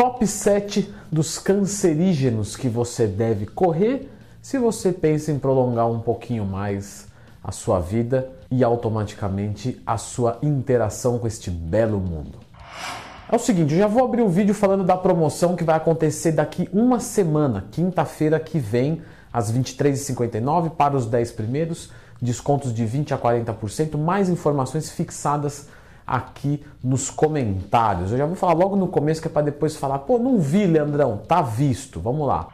top 7 dos cancerígenos que você deve correr se você pensa em prolongar um pouquinho mais a sua vida e automaticamente a sua interação com este belo mundo. É o seguinte, eu já vou abrir o um vídeo falando da promoção que vai acontecer daqui uma semana, quinta-feira que vem, às 23h59 para os 10 primeiros, descontos de 20 a 40%, mais informações fixadas aqui nos comentários. Eu já vou falar logo no começo que é para depois falar, pô, não vi, Leandrão, tá visto. Vamos lá.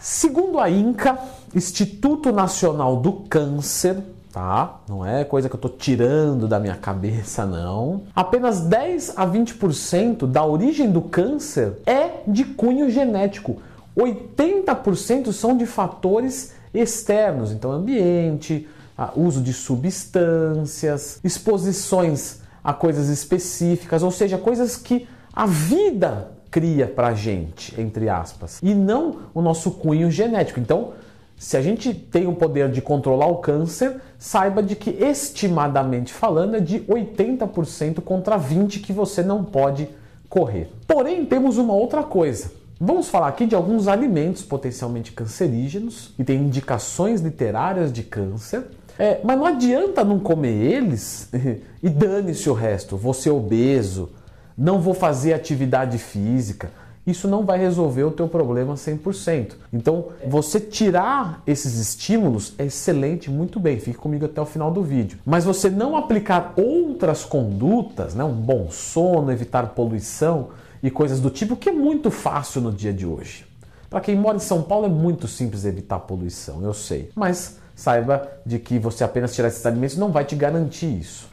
Segundo a INCA, Instituto Nacional do Câncer, tá? Não é coisa que eu tô tirando da minha cabeça, não. Apenas 10 a 20% da origem do câncer é de cunho genético. 80% são de fatores externos, então ambiente, uso de substâncias, exposições a coisas específicas, ou seja, coisas que a vida cria pra gente, entre aspas, e não o nosso cunho genético. Então, se a gente tem o poder de controlar o câncer, saiba de que estimadamente falando é de 80% contra 20 que você não pode correr. Porém, temos uma outra coisa. Vamos falar aqui de alguns alimentos potencialmente cancerígenos e tem indicações literárias de câncer. É, mas não adianta não comer eles e dane-se o resto. Vou ser obeso, não vou fazer atividade física. Isso não vai resolver o teu problema 100%. Então, você tirar esses estímulos é excelente, muito bem. Fique comigo até o final do vídeo. Mas você não aplicar outras condutas, né, um bom sono, evitar poluição, e coisas do tipo, que é muito fácil no dia de hoje. Para quem mora em São Paulo é muito simples evitar poluição, eu sei. Mas saiba de que você apenas tirar esses alimentos não vai te garantir isso.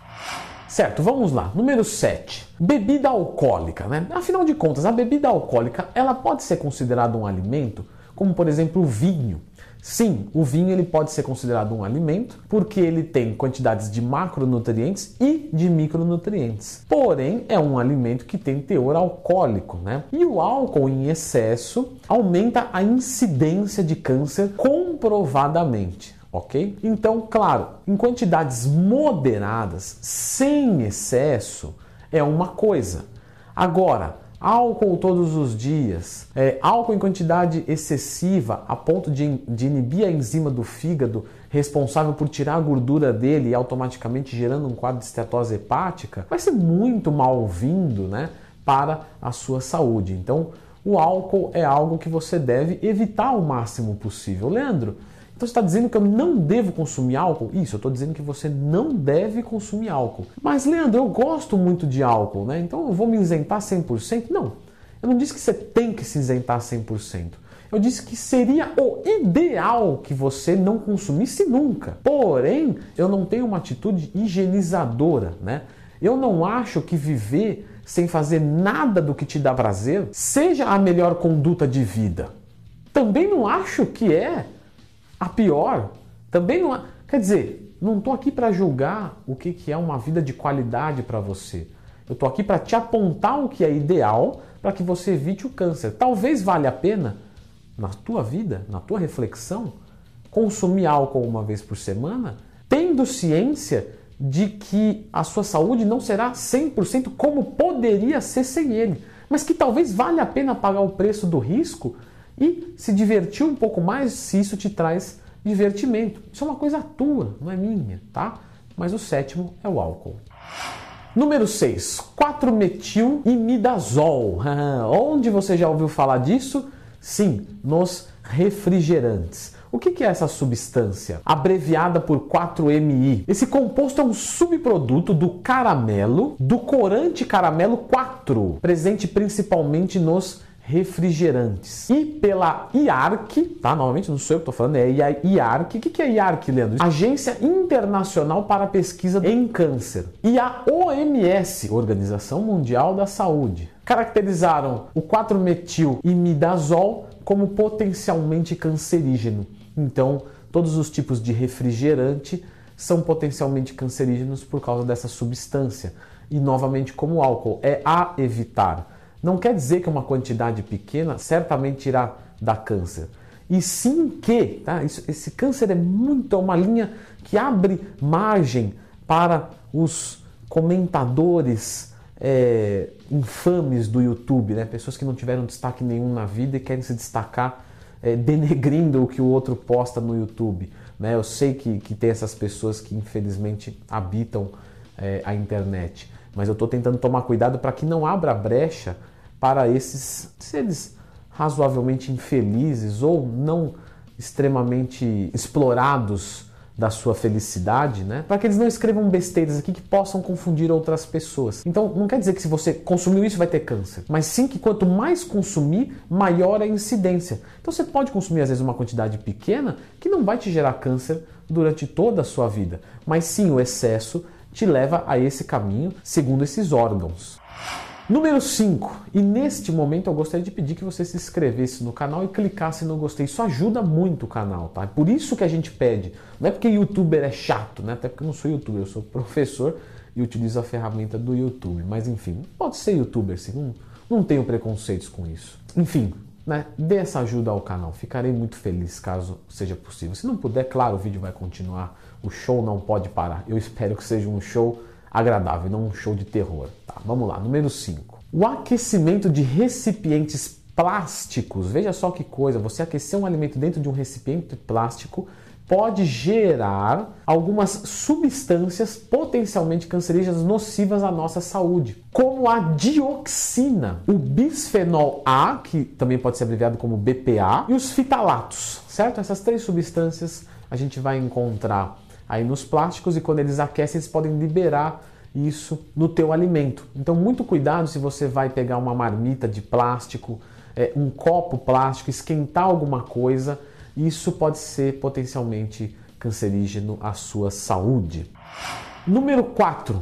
Certo, vamos lá. Número 7. Bebida alcoólica, né? Afinal de contas, a bebida alcoólica, ela pode ser considerada um alimento, como por exemplo o vinho. Sim, o vinho ele pode ser considerado um alimento porque ele tem quantidades de macronutrientes e de micronutrientes. Porém, é um alimento que tem teor alcoólico, né? E o álcool em excesso aumenta a incidência de câncer comprovadamente ok? Então, claro, em quantidades moderadas, sem excesso, é uma coisa. Agora, álcool todos os dias, é, álcool em quantidade excessiva a ponto de, de inibir a enzima do fígado responsável por tirar a gordura dele e automaticamente gerando um quadro de estetose hepática, vai ser muito mal-vindo né, para a sua saúde. Então, o álcool é algo que você deve evitar o máximo possível. Leandro, então você está dizendo que eu não devo consumir álcool? Isso, eu estou dizendo que você não deve consumir álcool. Mas, Leandro, eu gosto muito de álcool, né? Então eu vou me isentar 100%? Não. Eu não disse que você tem que se isentar 100%. Eu disse que seria o ideal que você não consumisse nunca. Porém, eu não tenho uma atitude higienizadora, né? Eu não acho que viver sem fazer nada do que te dá prazer seja a melhor conduta de vida. Também não acho que é a pior também não. Quer dizer, não estou aqui para julgar o que, que é uma vida de qualidade para você. Eu estou aqui para te apontar o que é ideal para que você evite o câncer. Talvez valha a pena, na tua vida, na tua reflexão, consumir álcool uma vez por semana, tendo ciência de que a sua saúde não será 100% como poderia ser sem ele, mas que talvez valha a pena pagar o preço do risco e se divertir um pouco mais se isso te traz divertimento. Isso é uma coisa tua, não é minha, tá? Mas o sétimo é o álcool. Número 6, 4-metil-imidazol. Onde você já ouviu falar disso? Sim, nos refrigerantes. O que é essa substância? Abreviada por 4-MI. Esse composto é um subproduto do caramelo, do corante caramelo 4, presente principalmente nos refrigerantes. E pela IARC, tá? Novamente, não sou eu que estou falando, é a IARC. O que é IARC, Leandro? Agência Internacional para Pesquisa em Câncer. E a OMS, Organização Mundial da Saúde, caracterizaram o 4-metil-imidazol como potencialmente cancerígeno. Então, todos os tipos de refrigerante são potencialmente cancerígenos por causa dessa substância. E novamente, como o álcool, é a evitar. Não quer dizer que uma quantidade pequena certamente irá dar câncer. E sim que, tá? Isso, esse câncer é muito, é uma linha que abre margem para os comentadores é, infames do YouTube, né? pessoas que não tiveram destaque nenhum na vida e querem se destacar é, denegrindo o que o outro posta no YouTube. Né? Eu sei que, que tem essas pessoas que infelizmente habitam é, a internet, mas eu estou tentando tomar cuidado para que não abra brecha para esses seres razoavelmente infelizes ou não extremamente explorados da sua felicidade, né? Para que eles não escrevam besteiras aqui que possam confundir outras pessoas. Então, não quer dizer que se você consumiu isso vai ter câncer, mas sim que quanto mais consumir, maior a incidência. Então, você pode consumir às vezes uma quantidade pequena que não vai te gerar câncer durante toda a sua vida, mas sim o excesso te leva a esse caminho, segundo esses órgãos. Número 5. E neste momento eu gostaria de pedir que você se inscrevesse no canal e clicasse no gostei. Isso ajuda muito o canal, tá? É por isso que a gente pede. Não é porque youtuber é chato, né? Até porque eu não sou youtuber, eu sou professor e utilizo a ferramenta do YouTube. Mas enfim, pode ser youtuber sim, não, não tenho preconceitos com isso. Enfim, né? Dê essa ajuda ao canal. Ficarei muito feliz caso seja possível. Se não puder, claro, o vídeo vai continuar. O show não pode parar. Eu espero que seja um show agradável, não um show de terror. Tá, vamos lá, número 5. O aquecimento de recipientes plásticos. Veja só que coisa, você aquecer um alimento dentro de um recipiente plástico pode gerar algumas substâncias potencialmente cancerígenas nocivas à nossa saúde, como a dioxina, o bisfenol A, que também pode ser abreviado como BPA, e os fitalatos, certo? Essas três substâncias a gente vai encontrar aí nos plásticos e quando eles aquecem eles podem liberar isso no teu alimento. Então muito cuidado se você vai pegar uma marmita de plástico, é, um copo plástico, esquentar alguma coisa, isso pode ser potencialmente cancerígeno à sua saúde. Número 4.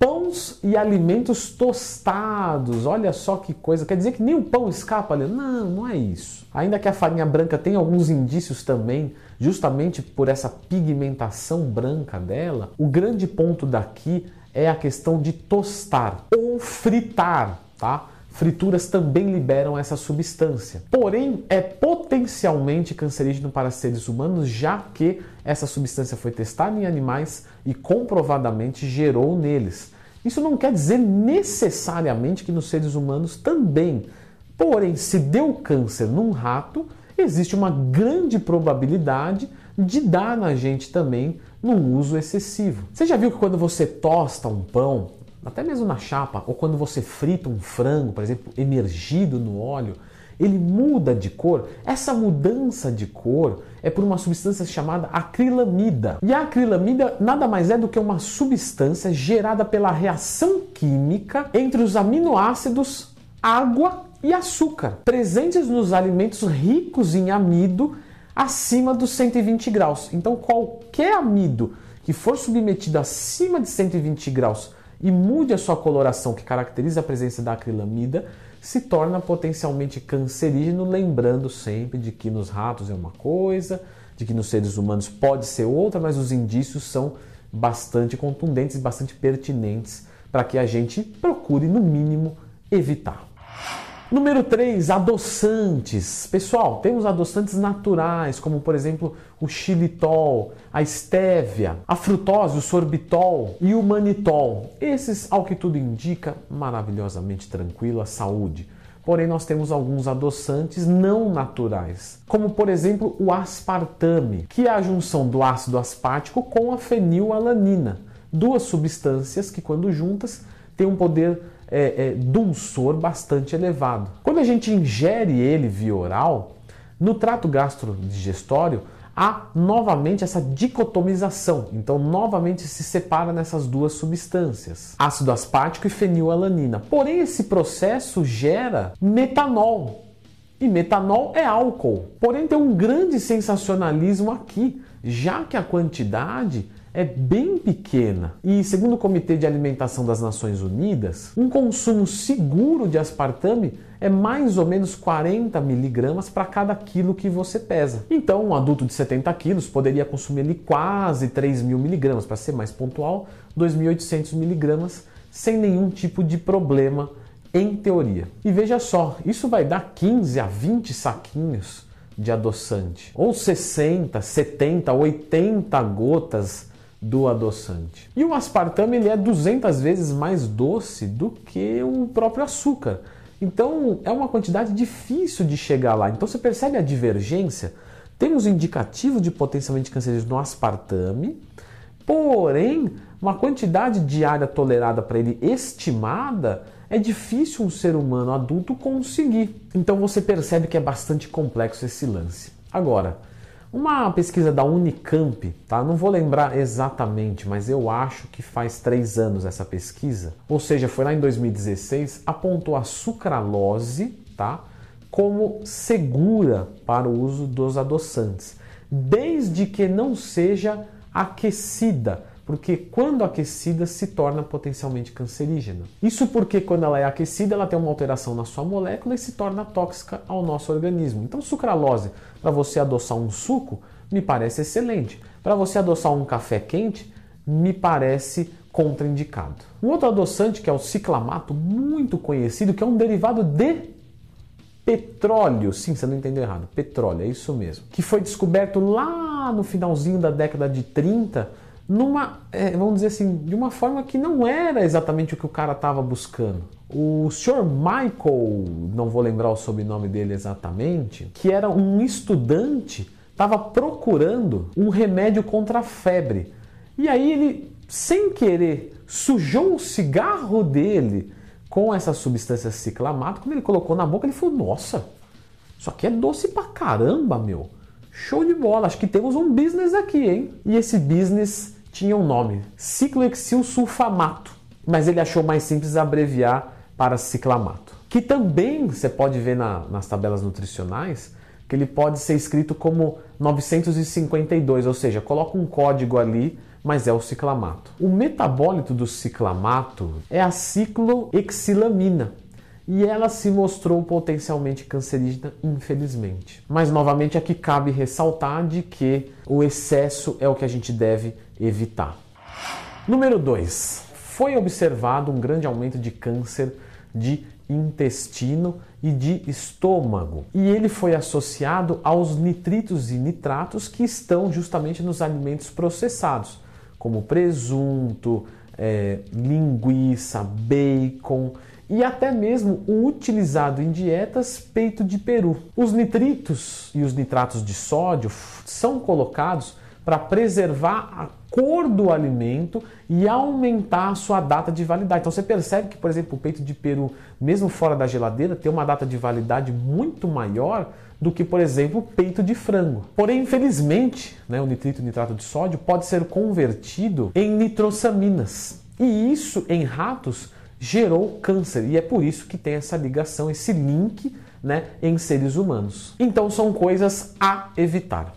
Pães e alimentos tostados. Olha só que coisa. Quer dizer que nem o pão escapa ali? Não, não é isso. Ainda que a farinha branca tenha alguns indícios também, justamente por essa pigmentação branca dela, o grande ponto daqui é a questão de tostar ou fritar, tá? Frituras também liberam essa substância. Porém, é potencialmente cancerígeno para seres humanos, já que essa substância foi testada em animais e comprovadamente gerou neles. Isso não quer dizer necessariamente que nos seres humanos também. Porém, se deu câncer num rato, existe uma grande probabilidade de dar na gente também num uso excessivo. Você já viu que quando você tosta um pão, até mesmo na chapa, ou quando você frita um frango, por exemplo, emergido no óleo, ele muda de cor. Essa mudança de cor é por uma substância chamada acrilamida. E a acrilamida nada mais é do que uma substância gerada pela reação química entre os aminoácidos, água e açúcar, presentes nos alimentos ricos em amido acima dos 120 graus. Então, qualquer amido que for submetido acima de 120 graus e mude a sua coloração, que caracteriza a presença da acrilamida, se torna potencialmente cancerígeno, lembrando sempre de que nos ratos é uma coisa, de que nos seres humanos pode ser outra, mas os indícios são bastante contundentes bastante pertinentes para que a gente procure, no mínimo, evitar. Número 3, adoçantes. Pessoal, temos adoçantes naturais, como por exemplo o xilitol, a estévia, a frutose, o sorbitol e o manitol. Esses, ao que tudo indica, maravilhosamente tranquilo, a saúde. Porém, nós temos alguns adoçantes não naturais, como por exemplo o aspartame, que é a junção do ácido aspartico com a fenilalanina, duas substâncias que, quando juntas, têm um poder é, é, dulçor bastante elevado. Quando a gente ingere ele via oral, no trato gastrodigestório há novamente essa dicotomização. Então, novamente se separa nessas duas substâncias, ácido aspartico e fenilalanina. Porém, esse processo gera metanol. E metanol é álcool. Porém, tem um grande sensacionalismo aqui, já que a quantidade é bem pequena. E, segundo o Comitê de Alimentação das Nações Unidas, um consumo seguro de aspartame é mais ou menos 40 miligramas para cada quilo que você pesa. Então, um adulto de 70 quilos poderia consumir ali quase 3 mil miligramas, para ser mais pontual, 2.800 miligramas, sem nenhum tipo de problema, em teoria. E veja só, isso vai dar 15 a 20 saquinhos de adoçante, ou 60, 70, 80 gotas do adoçante. E o aspartame ele é 200 vezes mais doce do que o próprio açúcar. Então é uma quantidade difícil de chegar lá. Então você percebe a divergência? Temos indicativo de potencialmente cancerígeno no aspartame, porém uma quantidade diária tolerada para ele estimada é difícil um ser humano adulto conseguir. Então você percebe que é bastante complexo esse lance. Agora, uma pesquisa da Unicamp, tá? Não vou lembrar exatamente, mas eu acho que faz três anos essa pesquisa, ou seja, foi lá em 2016, apontou a sucralose, tá? Como segura para o uso dos adoçantes, desde que não seja aquecida porque quando aquecida se torna potencialmente cancerígena. Isso porque quando ela é aquecida, ela tem uma alteração na sua molécula e se torna tóxica ao nosso organismo. Então, sucralose, para você adoçar um suco, me parece excelente. Para você adoçar um café quente, me parece contraindicado. Um outro adoçante que é o ciclamato, muito conhecido, que é um derivado de petróleo. Sim, você não entendeu errado. Petróleo, é isso mesmo. Que foi descoberto lá no finalzinho da década de 30 numa, é, vamos dizer assim, de uma forma que não era exatamente o que o cara estava buscando. O Sr. Michael, não vou lembrar o sobrenome dele exatamente, que era um estudante, estava procurando um remédio contra a febre. E aí ele, sem querer, sujou o cigarro dele com essa substância ciclamato. Quando ele colocou na boca, ele falou: Nossa, isso aqui é doce pra caramba, meu. Show de bola, acho que temos um business aqui, hein? E esse business tinha um nome, ciclohexil sulfamato, mas ele achou mais simples abreviar para ciclamato. Que também você pode ver na, nas tabelas nutricionais que ele pode ser escrito como 952, ou seja, coloca um código ali, mas é o ciclamato. O metabólito do ciclamato é a ciclohexilamina, e ela se mostrou potencialmente cancerígena, infelizmente. Mas novamente aqui cabe ressaltar de que o excesso é o que a gente deve evitar. Número 2. Foi observado um grande aumento de câncer de intestino e de estômago. E ele foi associado aos nitritos e nitratos que estão justamente nos alimentos processados, como presunto, é, linguiça, bacon e até mesmo o utilizado em dietas peito de peru. Os nitritos e os nitratos de sódio são colocados para preservar cor do alimento e aumentar a sua data de validade. Então você percebe que, por exemplo, o peito de peru, mesmo fora da geladeira, tem uma data de validade muito maior do que, por exemplo, o peito de frango. Porém, infelizmente, né, o nitrito e nitrato de sódio pode ser convertido em nitrosaminas. E isso em ratos gerou câncer e é por isso que tem essa ligação, esse link né, em seres humanos. Então são coisas a evitar.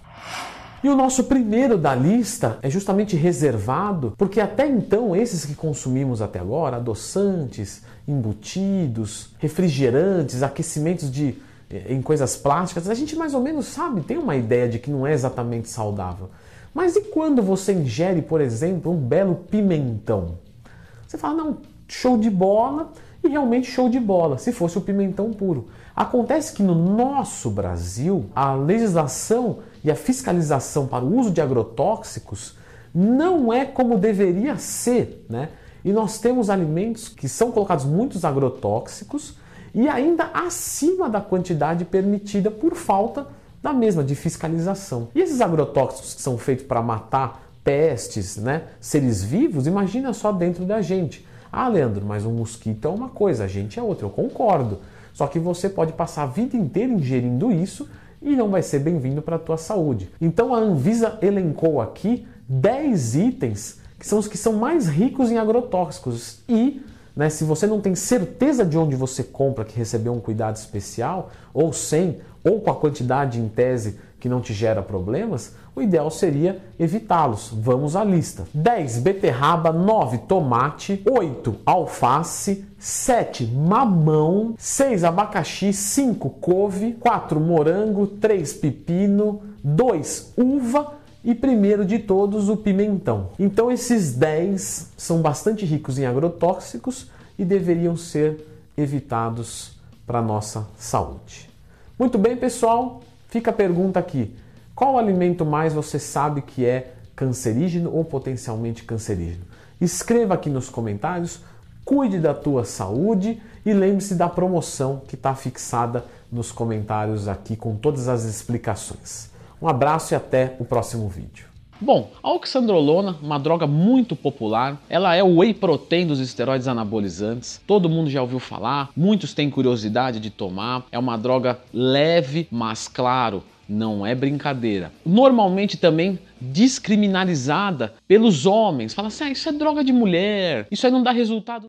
E o nosso primeiro da lista é justamente reservado, porque até então esses que consumimos até agora, adoçantes, embutidos, refrigerantes, aquecimentos de eh, em coisas plásticas, a gente mais ou menos sabe, tem uma ideia de que não é exatamente saudável. Mas e quando você ingere, por exemplo, um belo pimentão? Você fala, não, show de bola e realmente show de bola, se fosse o pimentão puro. Acontece que no nosso Brasil, a legislação e a fiscalização para o uso de agrotóxicos não é como deveria ser, né? E nós temos alimentos que são colocados muitos agrotóxicos e ainda acima da quantidade permitida por falta da mesma de fiscalização. E esses agrotóxicos que são feitos para matar pestes, né, seres vivos, imagina só dentro da gente. Ah, Leandro, mas um mosquito é uma coisa, a gente é outra. Eu concordo. Só que você pode passar a vida inteira ingerindo isso e não vai ser bem-vindo para a tua saúde. Então a Anvisa elencou aqui 10 itens que são os que são mais ricos em agrotóxicos e né, se você não tem certeza de onde você compra que recebeu um cuidado especial, ou sem, ou com a quantidade em tese que não te gera problemas, o ideal seria evitá-los. Vamos à lista: 10 beterraba, 9 tomate, 8 alface, 7 mamão, 6 abacaxi, 5 couve, 4 morango, 3 pepino, 2 uva e primeiro de todos o pimentão. Então esses 10 são bastante ricos em agrotóxicos e deveriam ser evitados para nossa saúde. Muito bem, pessoal, fica a pergunta aqui. Qual alimento mais você sabe que é cancerígeno ou potencialmente cancerígeno? Escreva aqui nos comentários, cuide da tua saúde e lembre-se da promoção que está fixada nos comentários aqui com todas as explicações. Um abraço e até o próximo vídeo. Bom, a oxandrolona, uma droga muito popular, ela é o whey protein dos esteroides anabolizantes. Todo mundo já ouviu falar, muitos têm curiosidade de tomar. É uma droga leve, mas claro, não é brincadeira. Normalmente também descriminalizada pelos homens. Fala assim: ah, isso é droga de mulher, isso aí não dá resultado.